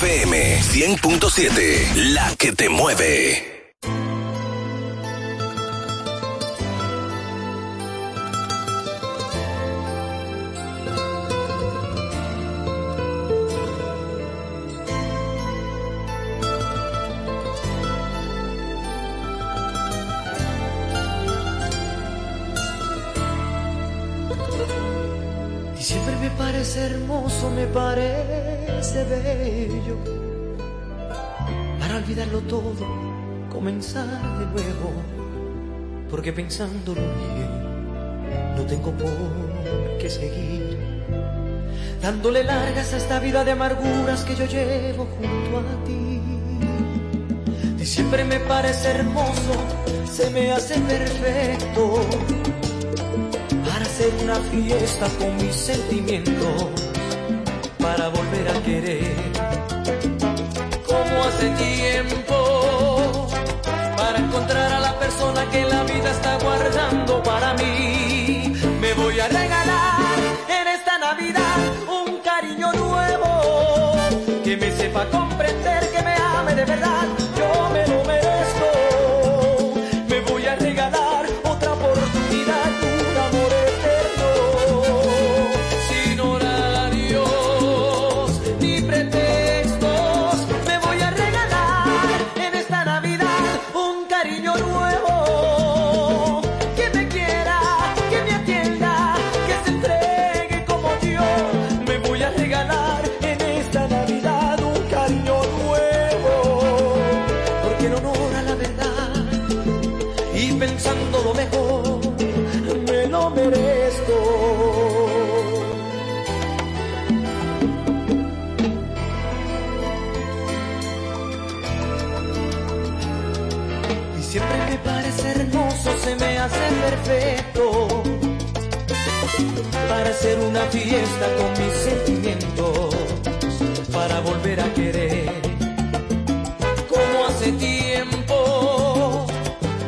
FM 100.7, la que te mueve. de nuevo, porque pensándolo bien, no tengo por qué seguir dándole largas a esta vida de amarguras que yo llevo junto a ti. Diciembre me parece hermoso, se me hace perfecto para hacer una fiesta con mis sentimientos, para volver a querer como hace tiempo. está guardando para mí. Me voy a regalar en esta Navidad un cariño nuevo que me sepa comprender, que me ame de verdad. hacer una fiesta con mis sentimientos para volver a querer. Como hace tiempo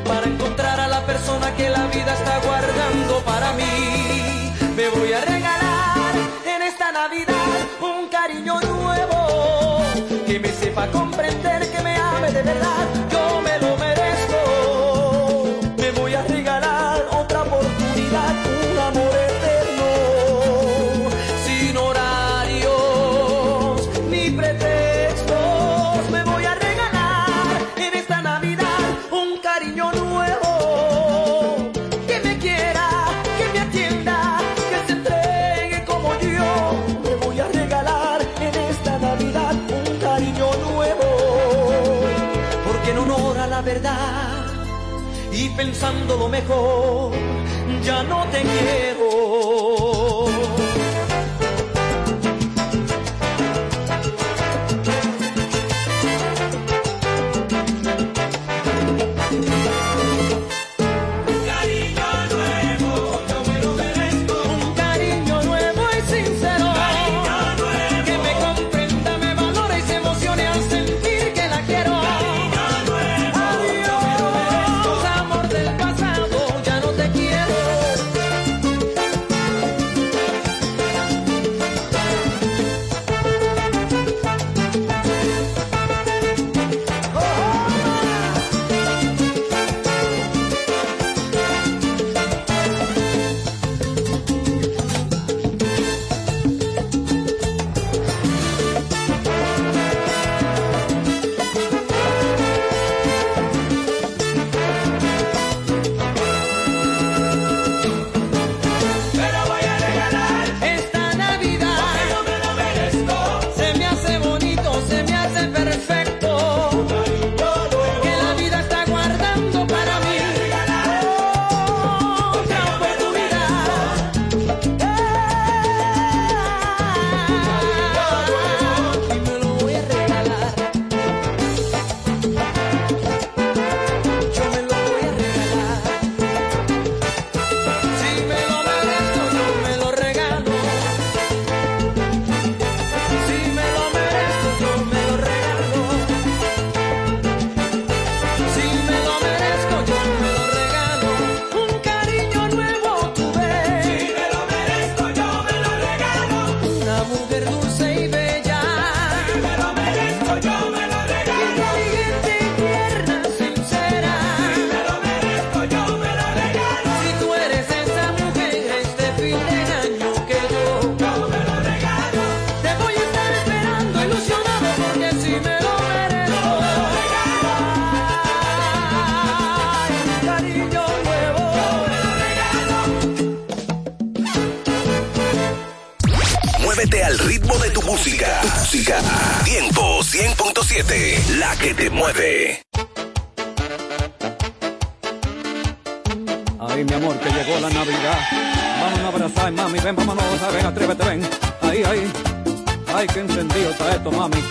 para encontrar a la persona que la vida está guardando para mí. Me voy a regalar en esta Navidad un cariño nuevo que me sepa comprender, que me ame de verdad. pensando lo mejor, ya no te quiero. ay, ay. Ay, qué encendido está esto, mami.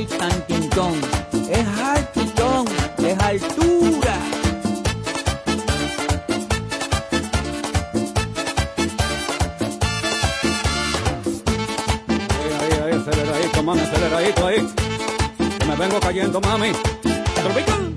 y Tantintón. Es altitón, es altura. Ahí, ahí, ahí, aceleradito, mami, aceleradito ahí. Que me vengo cayendo, mami. Tropical.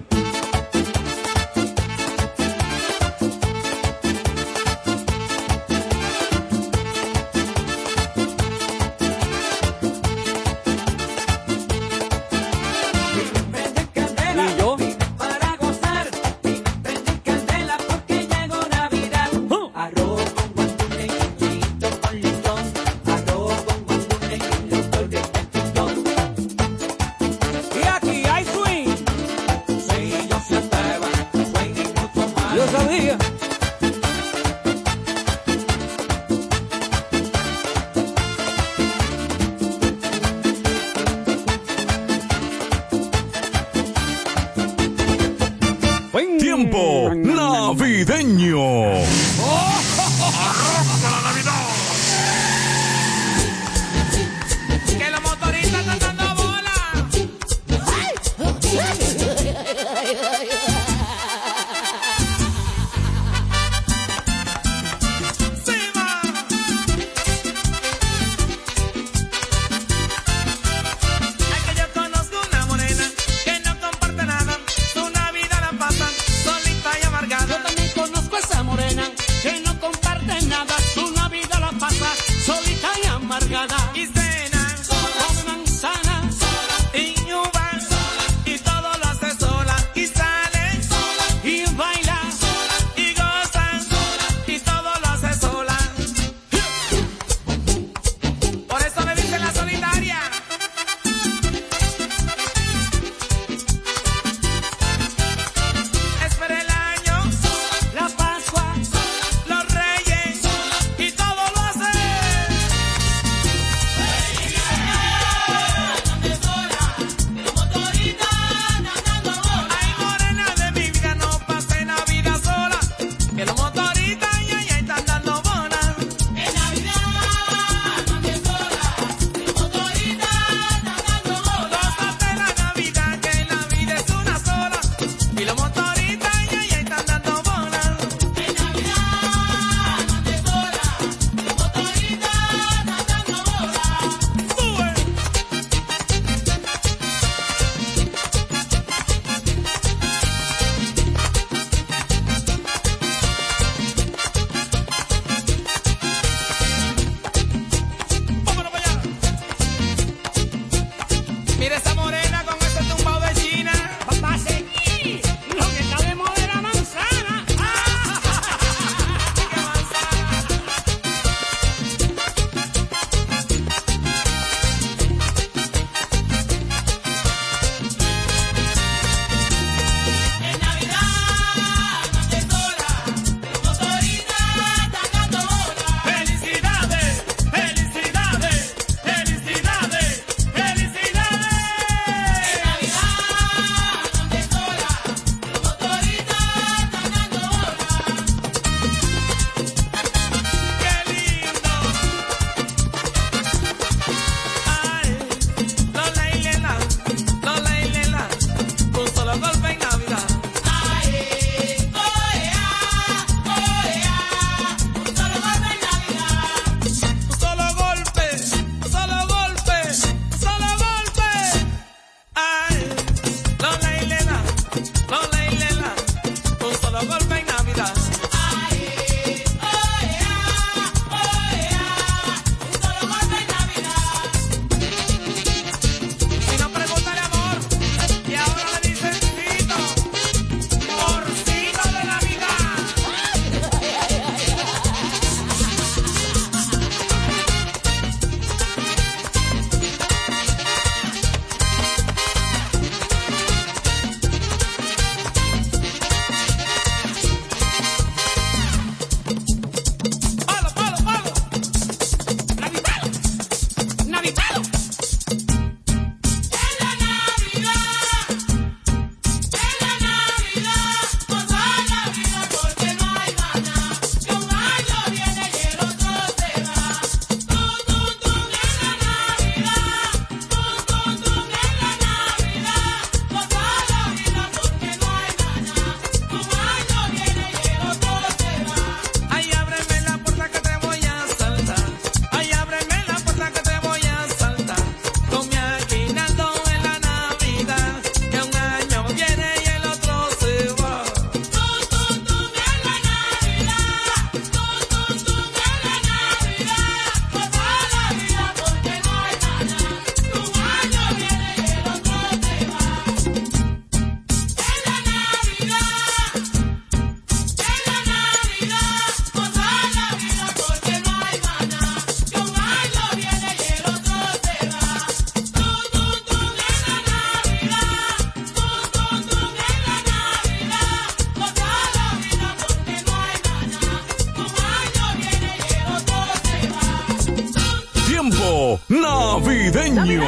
tiempo navideño.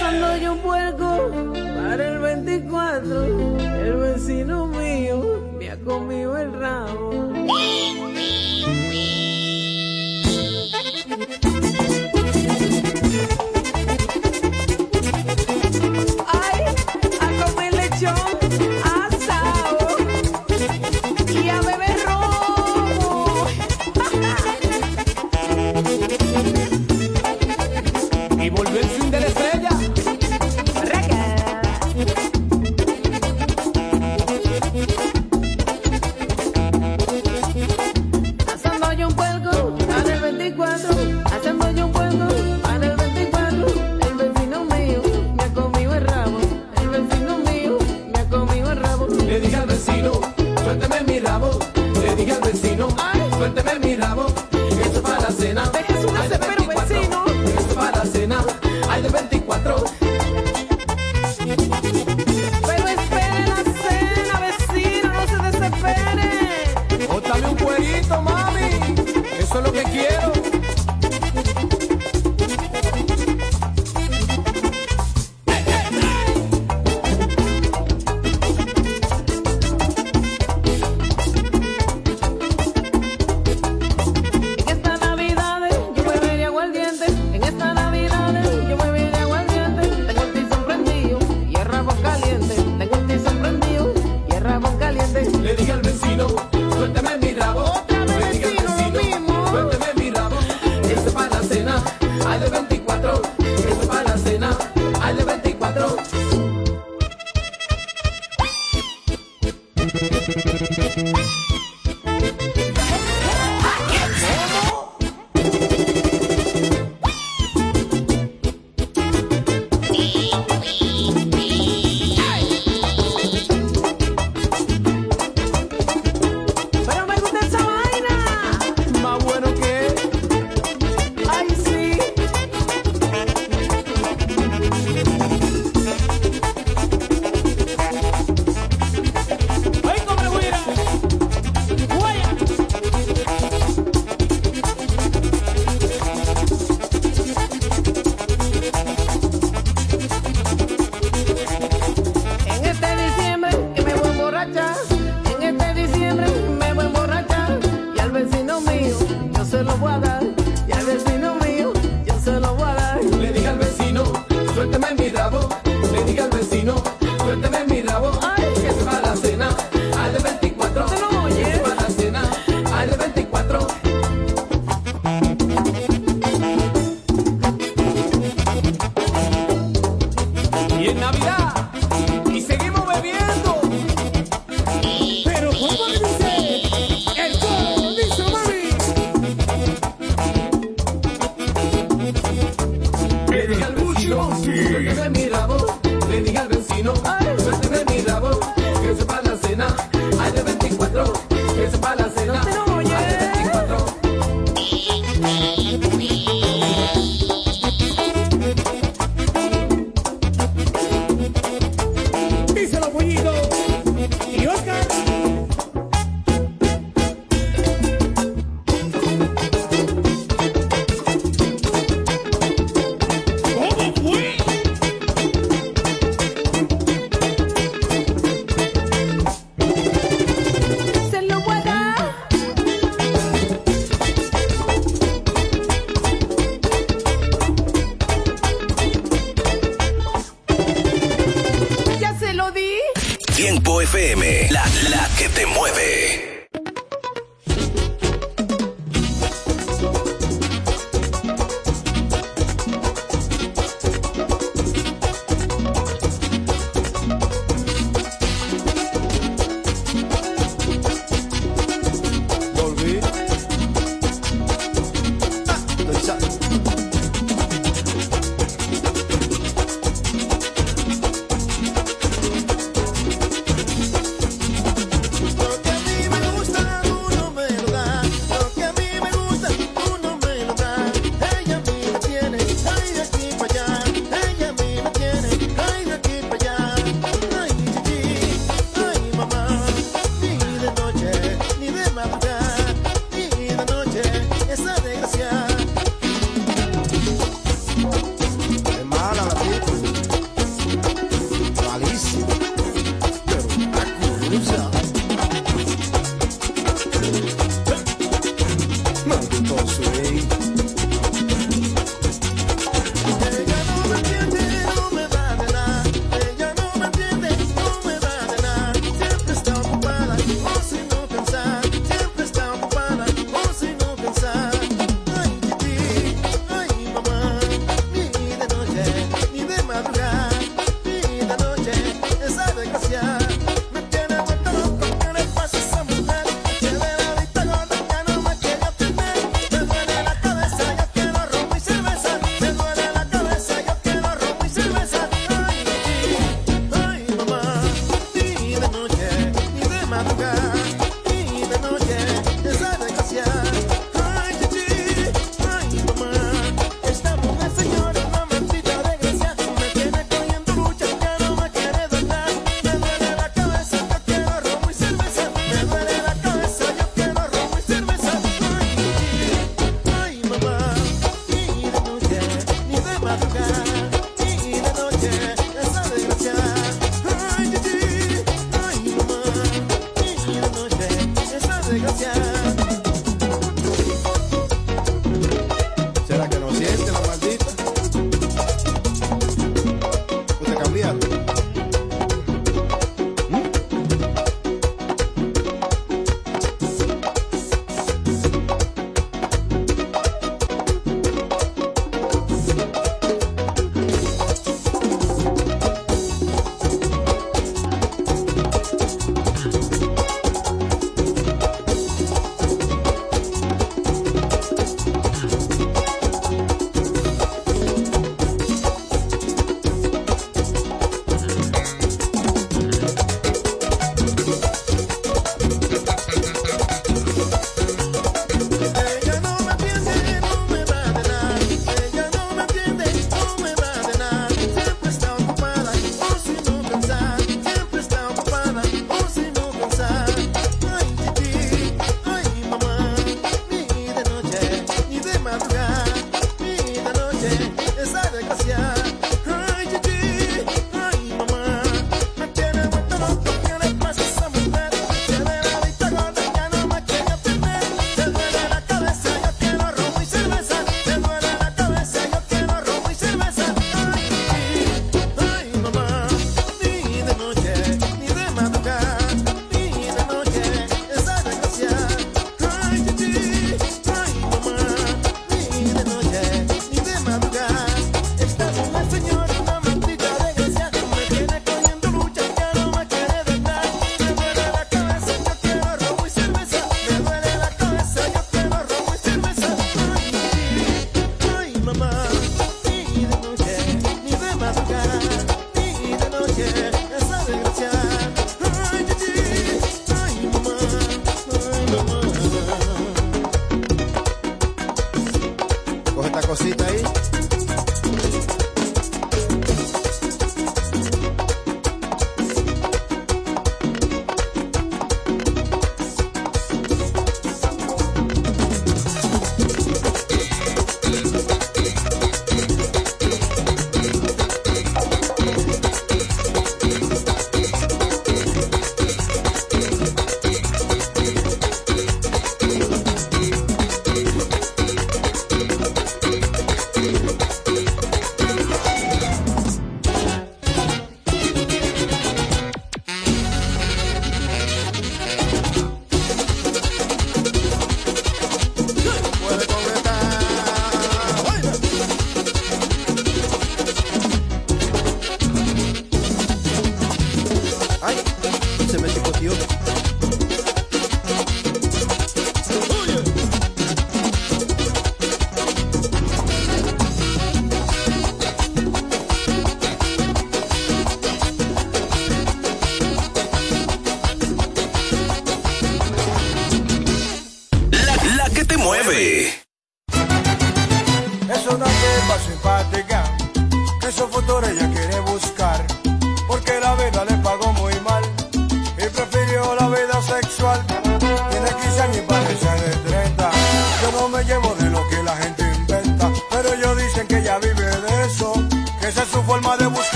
Pasando yo un puerco para el 24, el vecino mío me ha comido el rabo.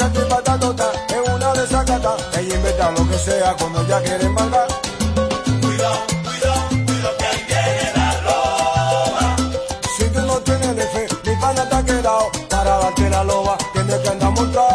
muchacha y patatota es una desacata. Ella inventa lo que sea cuando ya quiere embarcar. Cuidado, cuidado, cuidado que ahí viene la loba. Si tú no tienes de fe, mi pana está quedado. Para darte la loba, tienes que andar montado.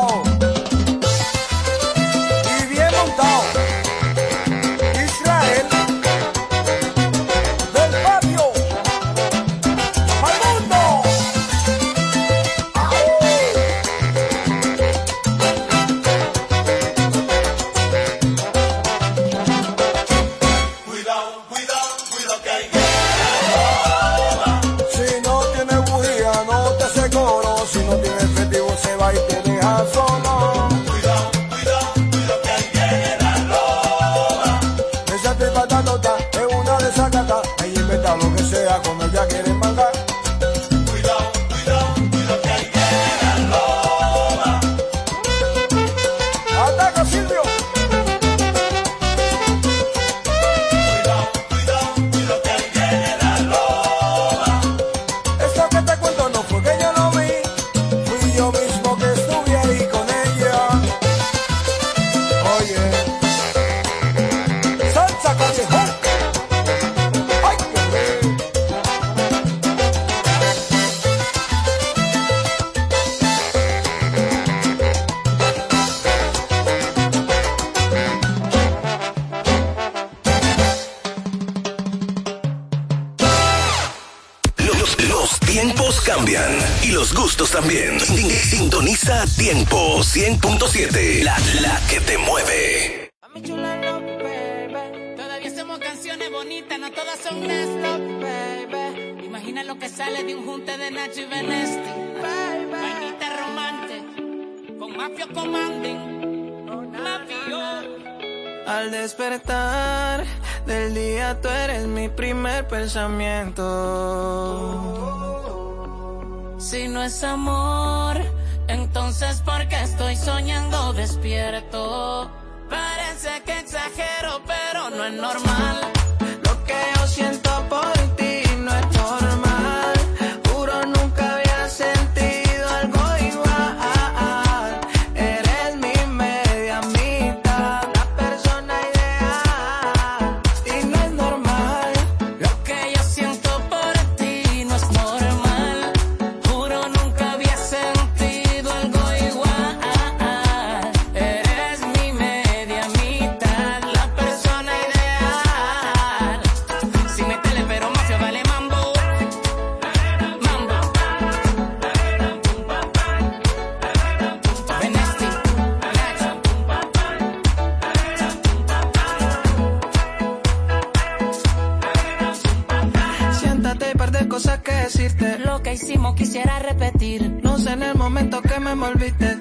quisiera repetir. No sé en el momento que me volviste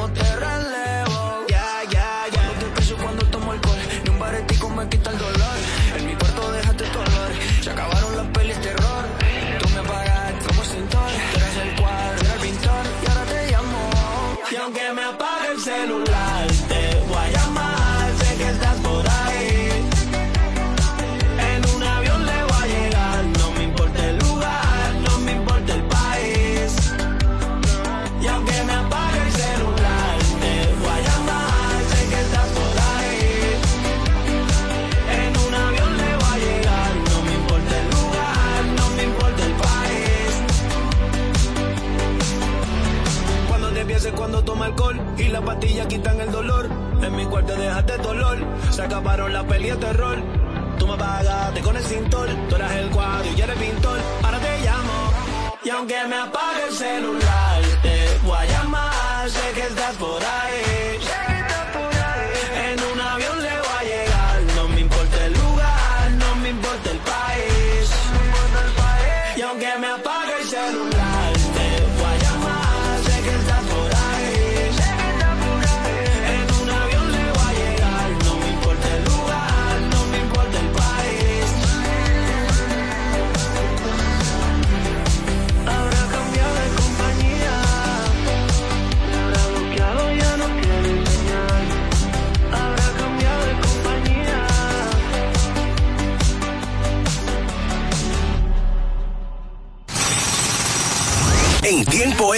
como acabaron las pelis de terror. Tú me apagaste con el cintor, tú eras el cuadro y yo era el pintor. Ahora te llamo y aunque me apague el celular, te voy a llamar, sé que estás por ahí.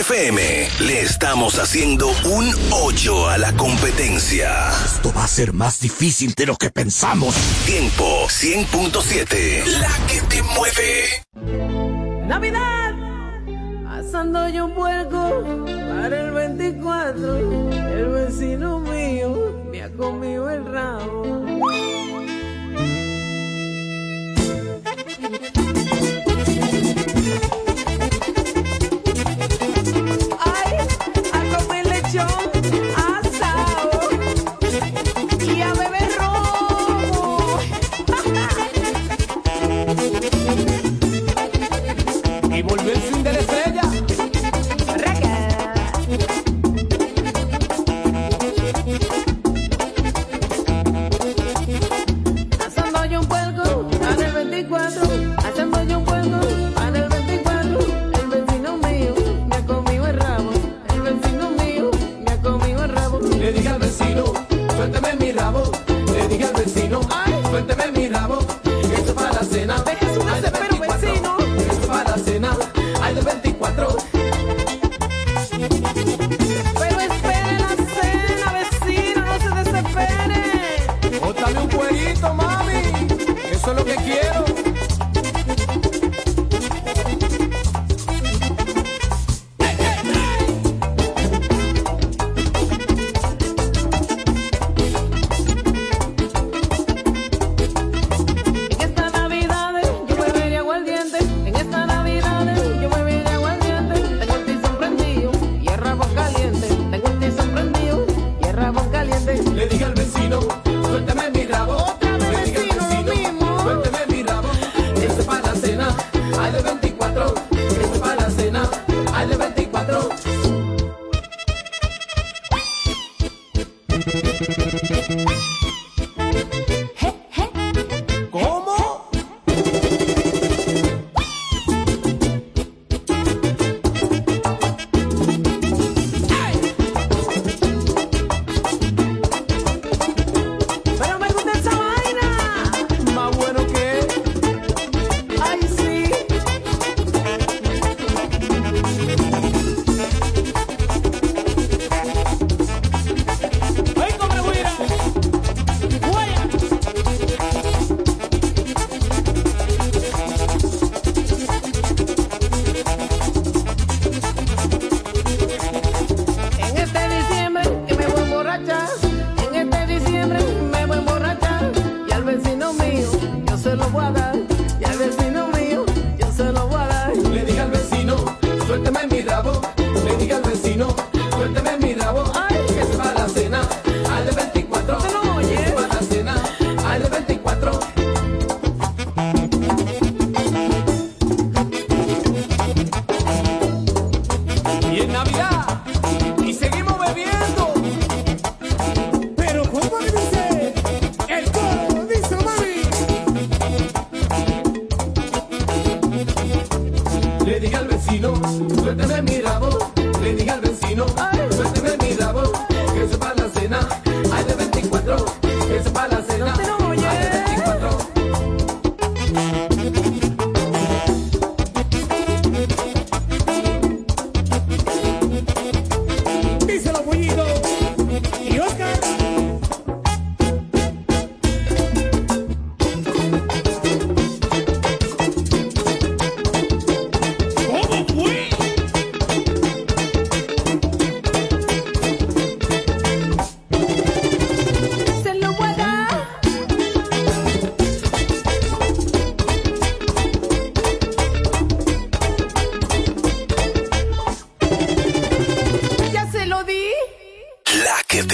FM le estamos haciendo un 8 a la competencia. Esto va a ser más difícil de lo que pensamos. Tiempo 100.7, la que te mueve. Navidad, pasando yo un puerco para el 24. El vecino mío me ha comido el rabo.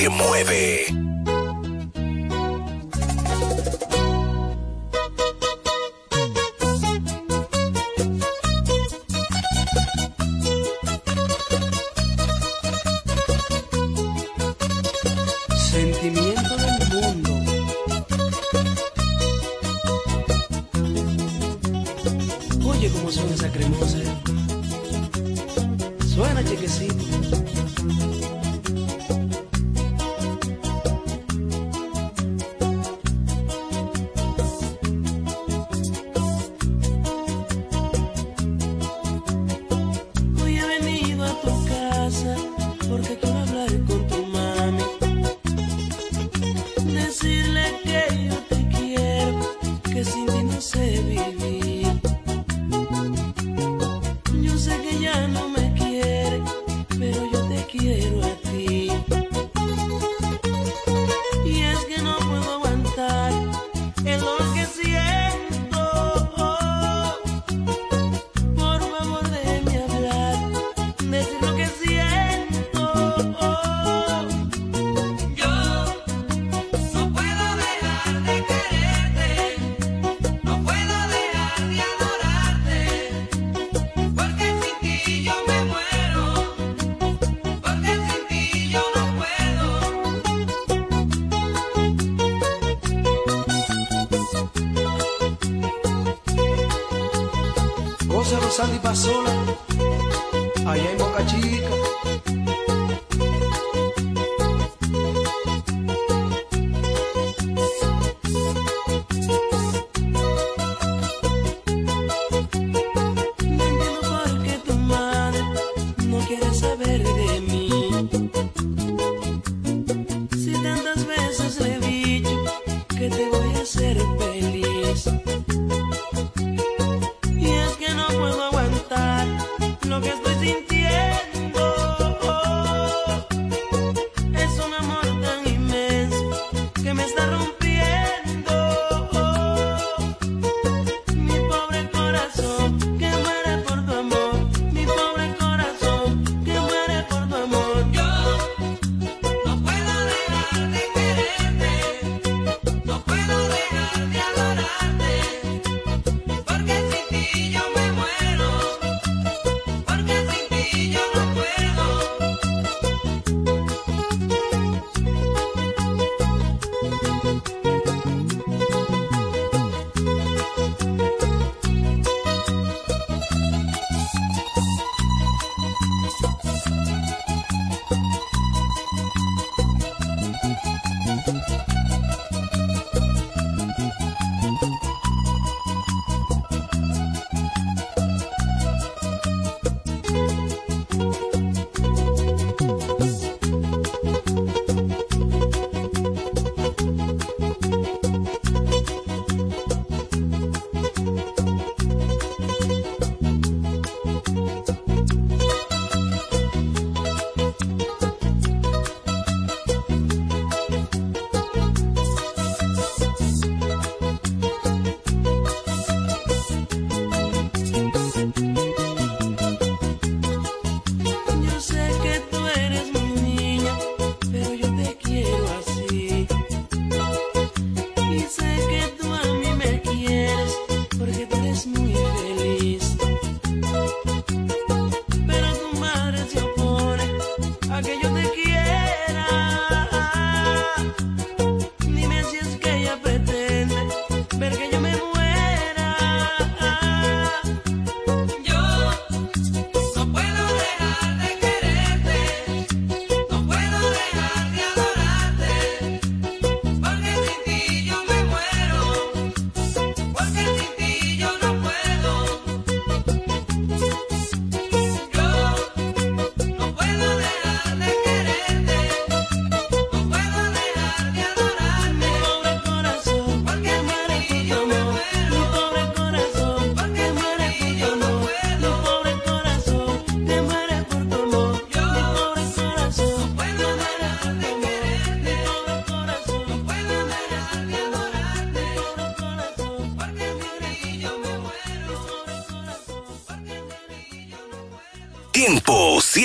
Mueve.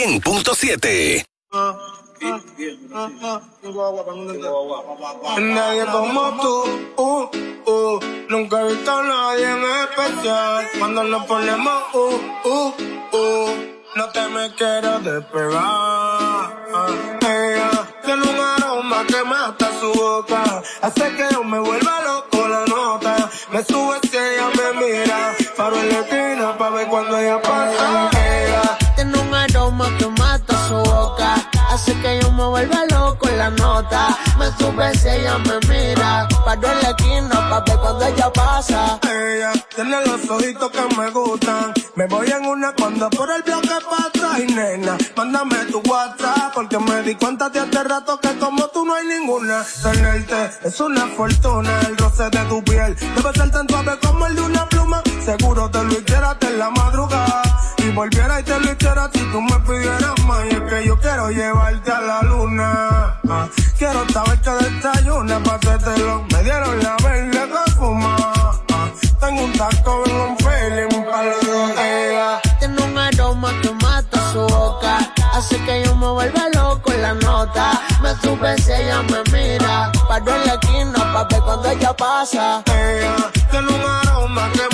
100.7. Nadie como tú, uh, uh. nunca he visto a nadie en especial. Cuando nos ponemos, uh, uh, uh. no te me quiero despegar. Ella tiene un aroma que mata en la esquina pa' ver cuando ella pasa. Ella tiene los ojitos que me gustan. Me voy en una cuando por el bloque pasa. Y nena, mándame tu WhatsApp. Porque me di cuenta de hace rato que como tú no hay ninguna. Tenerte es una fortuna. El roce de tu piel debe ser tan suave como el de una pluma. Seguro te lo hiciera en la madrugada. Volviera y te lo hiciera si tú me pidieras más. Y es que yo quiero llevarte a la luna. Ah, quiero saber que desayuna pa' hacértelo. Me dieron la verde que fuma. Ah, tengo un taco en un feeling para los dos. Ella Tiene un aroma que mata su boca. Hace que yo me vuelva loco en la nota. Me sube si ella me mira. Paro en la esquina pa' ver cuando ella pasa. Ella tiene un aroma que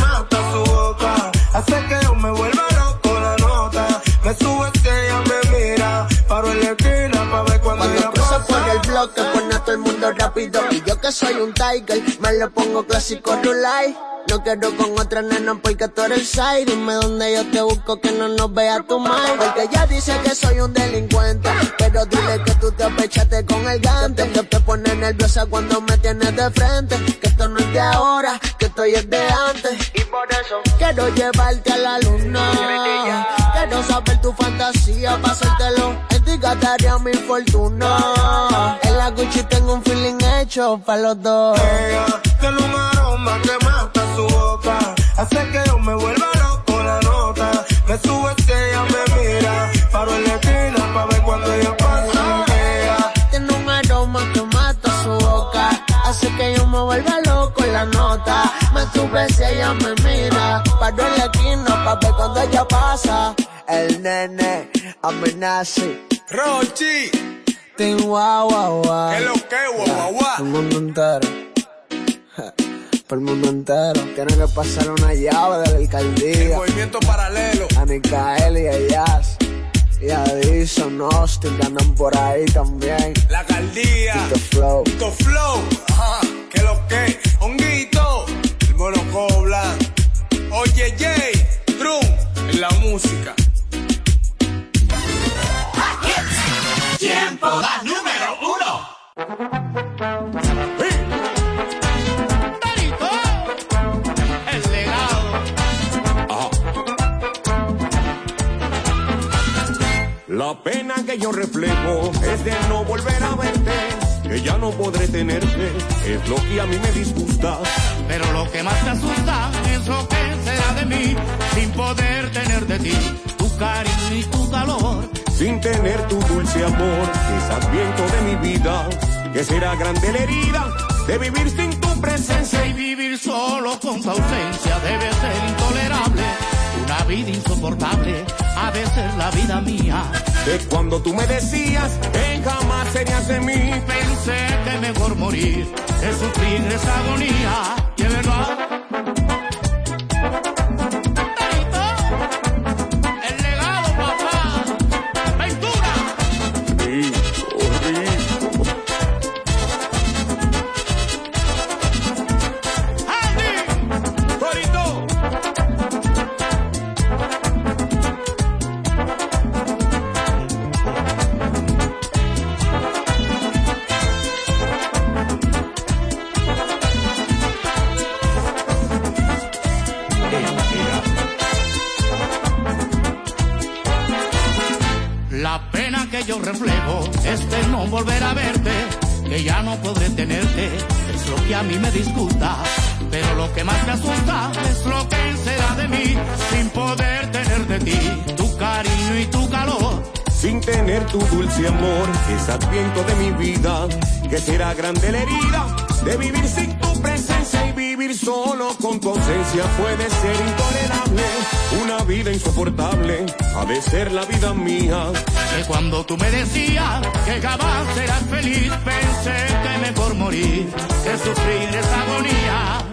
bloque, pone a todo el mundo rápido. Y yo que soy un tiger, me lo pongo clásico rulay. No quiero con otra nena porque tú eres el side. Dime dónde yo te busco que no nos vea tu madre. Porque ella dice que soy un delincuente. Pero dile que tú te apechaste con el gante. Que te pone nerviosa cuando me tienes de frente. Que esto no es de ahora, que esto es de antes. Y por eso quiero llevarte a la luna. Quiero saber tu fantasía, pasártelo. En ti gastaría mi fortuna. En la Gucci tengo un feeling hecho para los dos. Ella tiene un aroma que mata su boca. Hace que yo me vuelva loco la nota. Me sube si ella me mira. Paro en la esquina pa' ver cuando ella pasa. Ella Tiene un aroma que mata su boca. Hace que yo me vuelva loco la nota. Me sube si ella me mira. Paro en la esquina pa' ver cuando ella pasa. El nene amenaza. Rochi, Team guau guau guau. ¿qué lo que, guau, guau, El mundo entero. Por el mundo entero. Tiene que pasar una llave de la alcaldía. Movimiento paralelo. A Micael y a Jazz. Y a Dison, Austin, que andan por ahí también. La alcaldía. The Flow. Tito Flow. Ajá, ¿qué lo que? Honguito. El monoco blanco. Oye, Jay. Drum. En la música. Tiempo da número uno. El legado. La pena que yo reflejo es de no volver a verte, que ya no podré tenerte, es lo que a mí me disgusta. Pero lo que más te asusta es lo que será de mí, sin poder tener de ti tu cariño y tu calor. Sin tener tu dulce amor, quizás viento de mi vida, que será grande la herida de vivir sin tu presencia Y vivir solo con tu ausencia debe ser intolerable. Una vida insoportable de ser la vida mía. de cuando tú me decías que jamás serías de mí. Pensé que mejor morir es sufrir esa agonía. dulce amor es adviento de mi vida, que será grande la herida de vivir sin tu presencia y vivir solo con tu ausencia puede ser intolerable. Una vida insoportable ha de ser la vida mía. Que cuando tú me decías que jamás serás feliz, pensé que mejor morir que sufrir esa agonía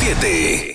100.7.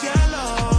cielo.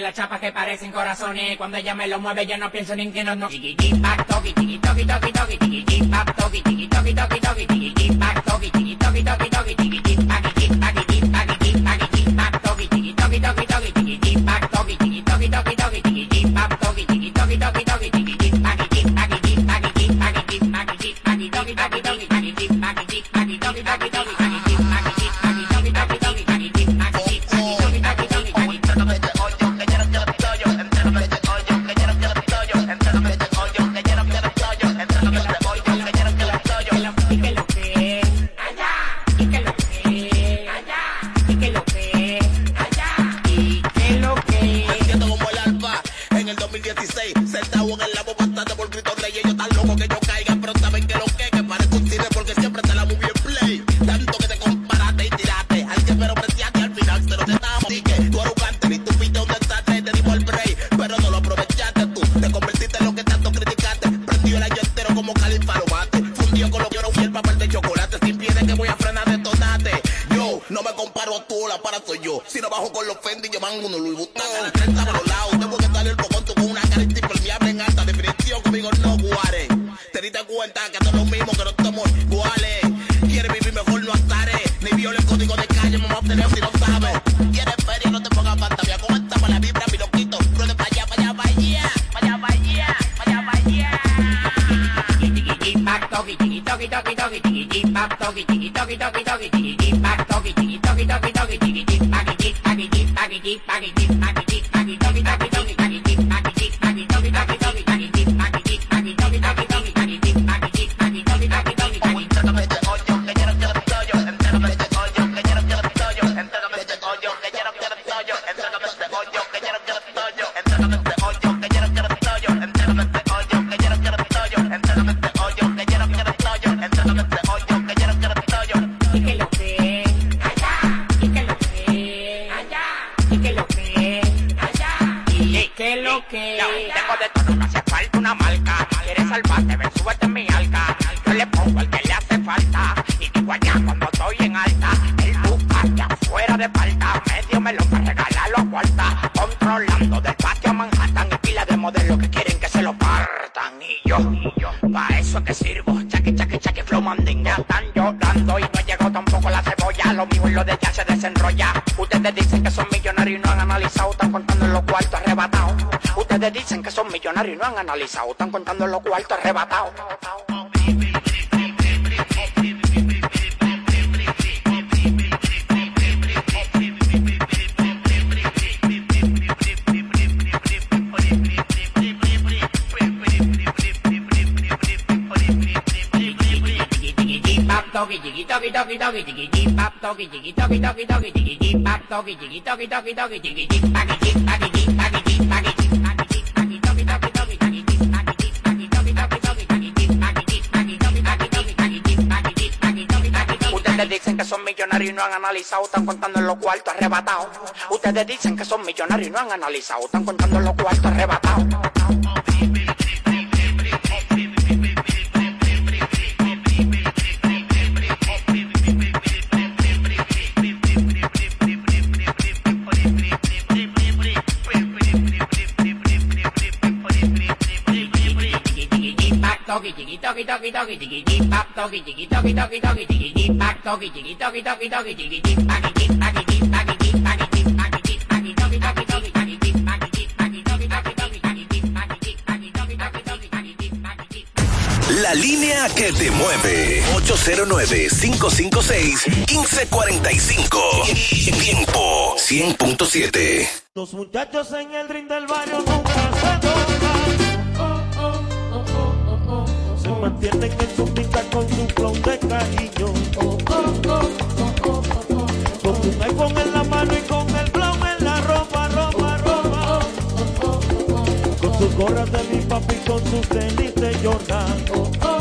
las chapas que parecen corazones. Cuando ella me lo mueve, yo no pienso ni en que no, chocolate, sin pie de que voy a frenar detonate. Yo, no me comparo a tú, la para soy yo. Si no bajo con los Fendi, yo mango uno Louis Vuitton. La trenza por los lados, tengo que salir con con una cara impermeable en alta definición, conmigo no guare. Te diste cuenta que no es lo mismo, que no estamos iguales. Quieres vivir mejor, no azares. Ni viola el código de calle, mamá, obtener si no sabes. Quieres feria, no te pongas fantasía. Con esta para la vibra, mi loquito. Ruede para allá, para allá, para allá. Para allá, para allá, para allá, para allá. Pop toki tiki toki toki toki tiki tiki pop toki tiki toki toki toki tiki tiki millonarios y no han analizado. Están contando los cuartos arrebatados. Están contando en los cuartos arrebatados. Ustedes dicen que son millonarios y no han analizado, están contando en los cuartos arrebatados. Paki tiki paki tiki paki tiki paki toki toki toki paki tiki paki tiki paki toki toki toki paki tiki paki tiki paki toki toki toki paki tiki paki tiki La línea que te mueve. 809-556-1545. Tiempo 100.7. Los muchachos en el ring del barrio nunca se tocan. Mantienen en su pista con su flow de cariño. Con un iPhone en la mano y con el flow en la ropa, ropa, ropa. Con sus gorras de mi papi, con sus tenis de Jordan.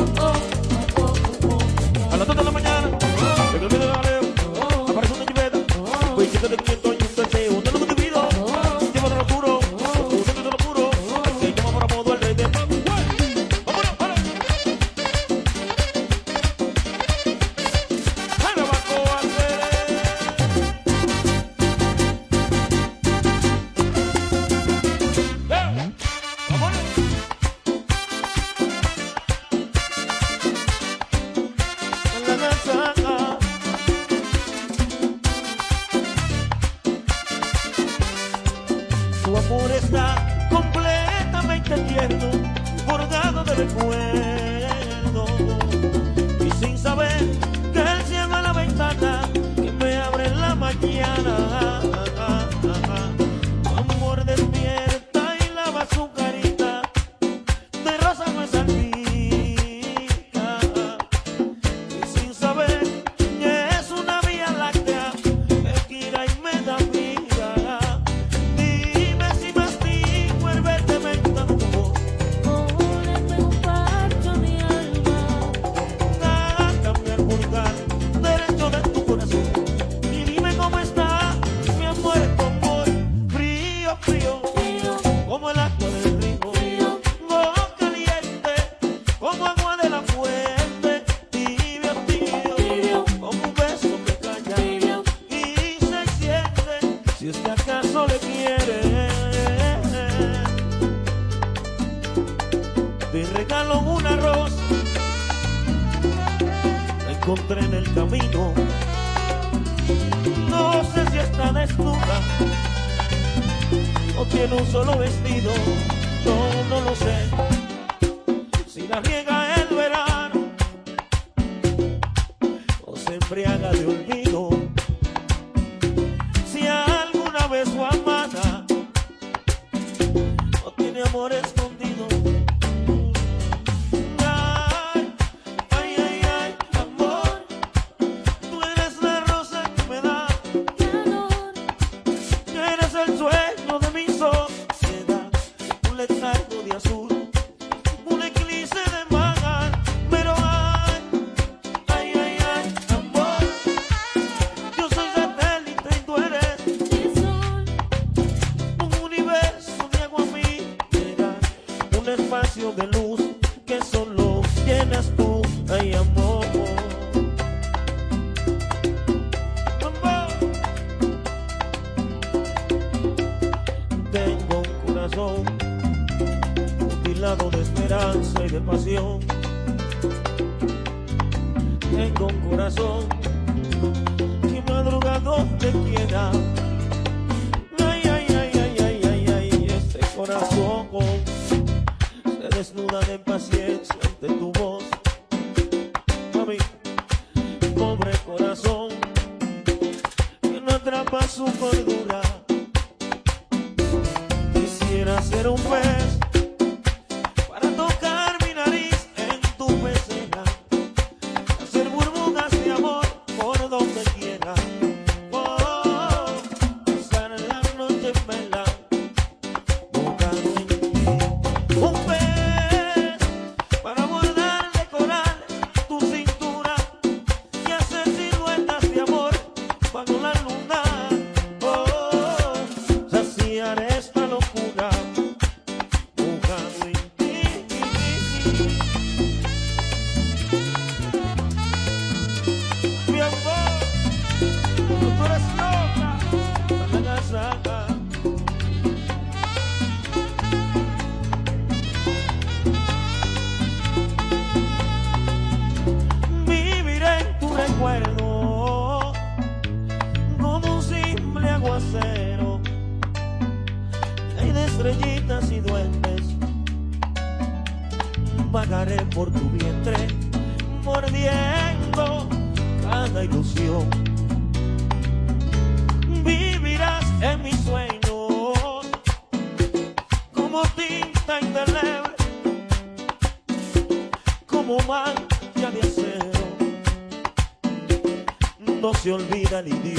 se olvida ni Dios.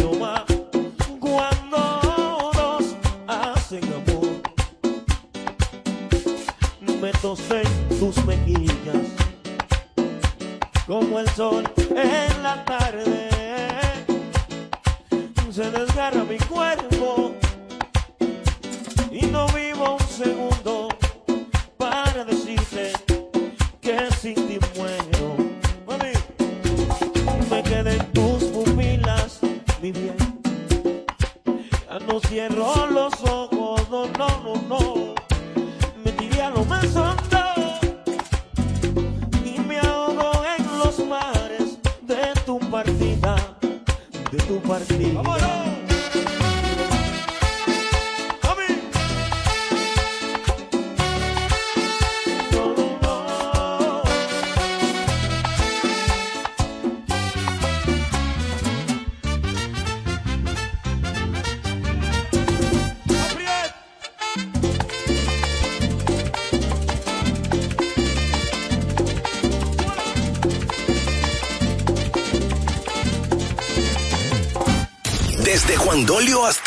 Martí.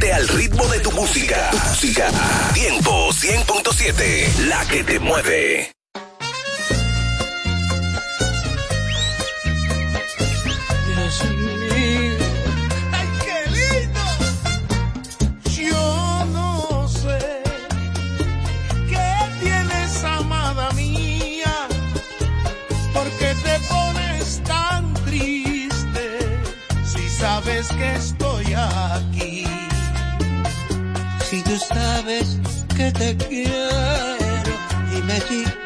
Al ritmo de tu música, tiempo 100.7. La que te mueve, Dios mío. Ay, qué lindo. Yo no sé qué tienes, amada mía. ¿Por qué te pones tan triste si sabes que estoy aquí? Sabes que te quiero, dime si todo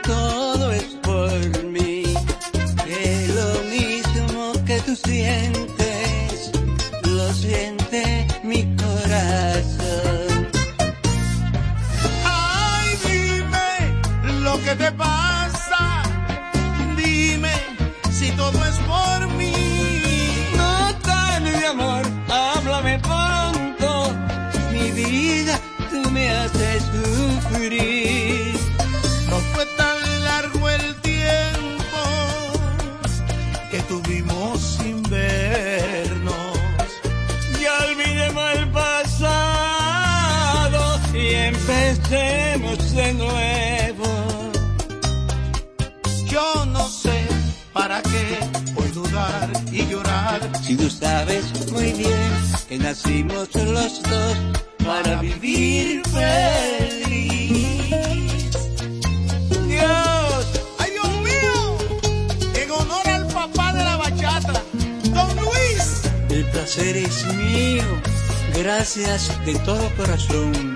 que nacimos los dos para vivir feliz. Dios, ay Dios mío, en honor al papá de la bachata, Don Luis. El placer es mío, gracias de todo corazón.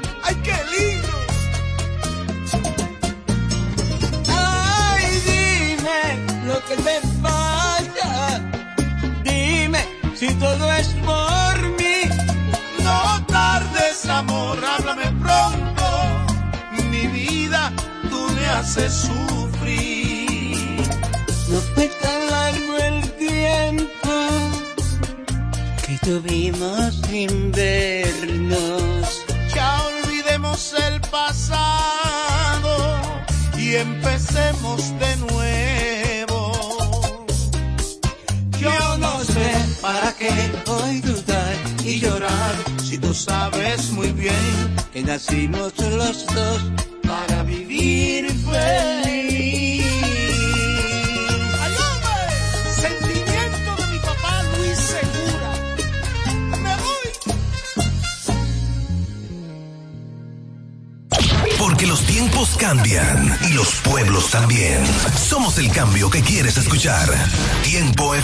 Haces sufrir. No fue tan largo el tiempo que tuvimos sin vernos. Ya olvidemos el pasado y empecemos de nuevo. Yo no sé para qué hoy dudar y llorar si tú sabes muy bien que nacimos los dos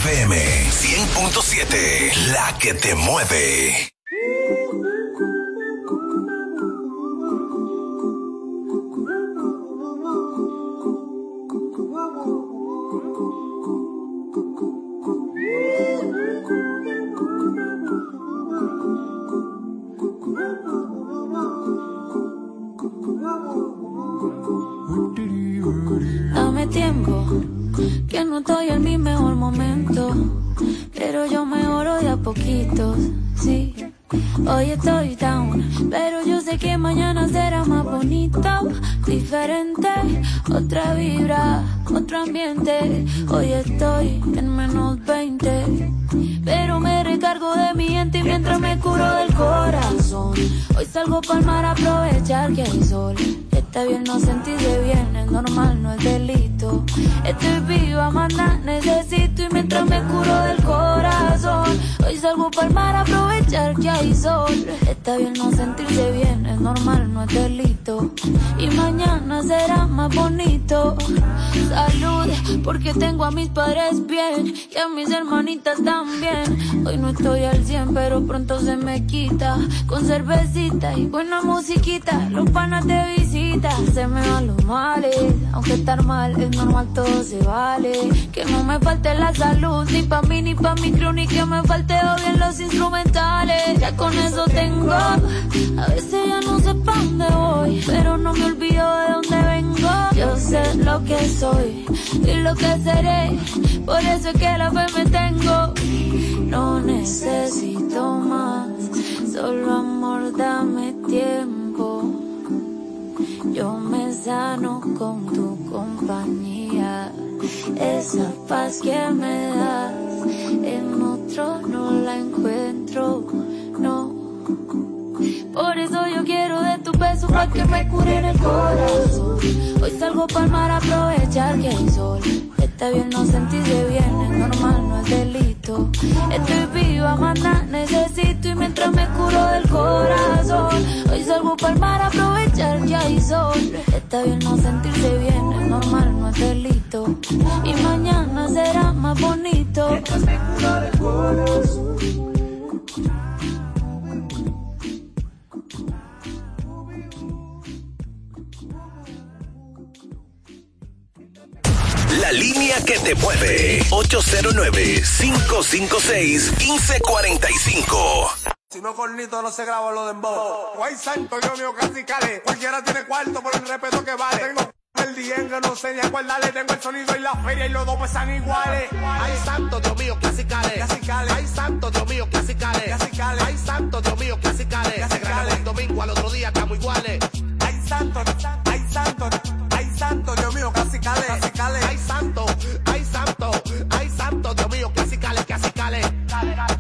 FM 100.7, la que te mueve. Dame tiempo, que no estoy en mi mejor momento. Pero yo mejoro de a poquito, sí. Hoy estoy down, pero yo sé que mañana será más bonito, diferente, otra vibra, otro ambiente. Hoy estoy en menos 20, pero me recargo de mi gente mientras me curo del corazón. Hoy salgo para mar a aprovechar que hay sol. Está bien no sentirse bien, es normal, no es delito. Estoy viva, maná, necesito y mientras me curo del corazón. Hoy salgo para mar a aprovechar que hay sol. Está bien no sentirse bien, es normal, no es delito. Y mañana será más bonito. Salud, porque tengo a mis padres bien y a mis hermanitas también. Hoy no estoy al 100, pero pronto se me quita. Con cervecita y buena musiquita, los panas te visitan. Se me van los males, aunque estar mal es normal, todo se vale. Que no me falte la salud, ni pa' mí ni pa' mi crew, ni que me falte odio en los instrumentales. Ya con eso tengo, a veces ya no sé pa' dónde voy, pero no me olvido de dónde vengo. Yo sé lo que soy y lo que seré, por eso es que la fe me tengo. No necesito más, solo amor, dame tiempo. Yo me sano con tu compañía. Esa paz que me das en otro no la encuentro, no. Por eso yo quiero de tu beso para que me cure en el corazón. Hoy salgo para mar a aprovechar que hay sol. Está bien no sentirse bien, es normal, no es delito. Estoy viva, maná, necesito y mientras me curo del corazón. Hoy salgo para mar a aprovechar que hay sol. Está bien no sentirse bien, es normal, no es delito. Y mañana será más bonito. Mientras me curo del corazón. La línea que te mueve. 809-556-1545. Si no cornito no se graba lo de embo. Guay santo, yo mío casi cale. Cualquiera tiene cuarto por el respeto que vale. Tengo el diengue, no sé ni a cuál dale. Tengo el sonido y la feria y los dos pesan iguales. Ay santo, Dios mío, casi cale. Casi cale. Ay santo, Dios mío, casi cale. Casi cale. Ay santo, Dios mío, casi cale. Casi cale. El domingo al otro día estamos iguales. Ay santo, no about it. I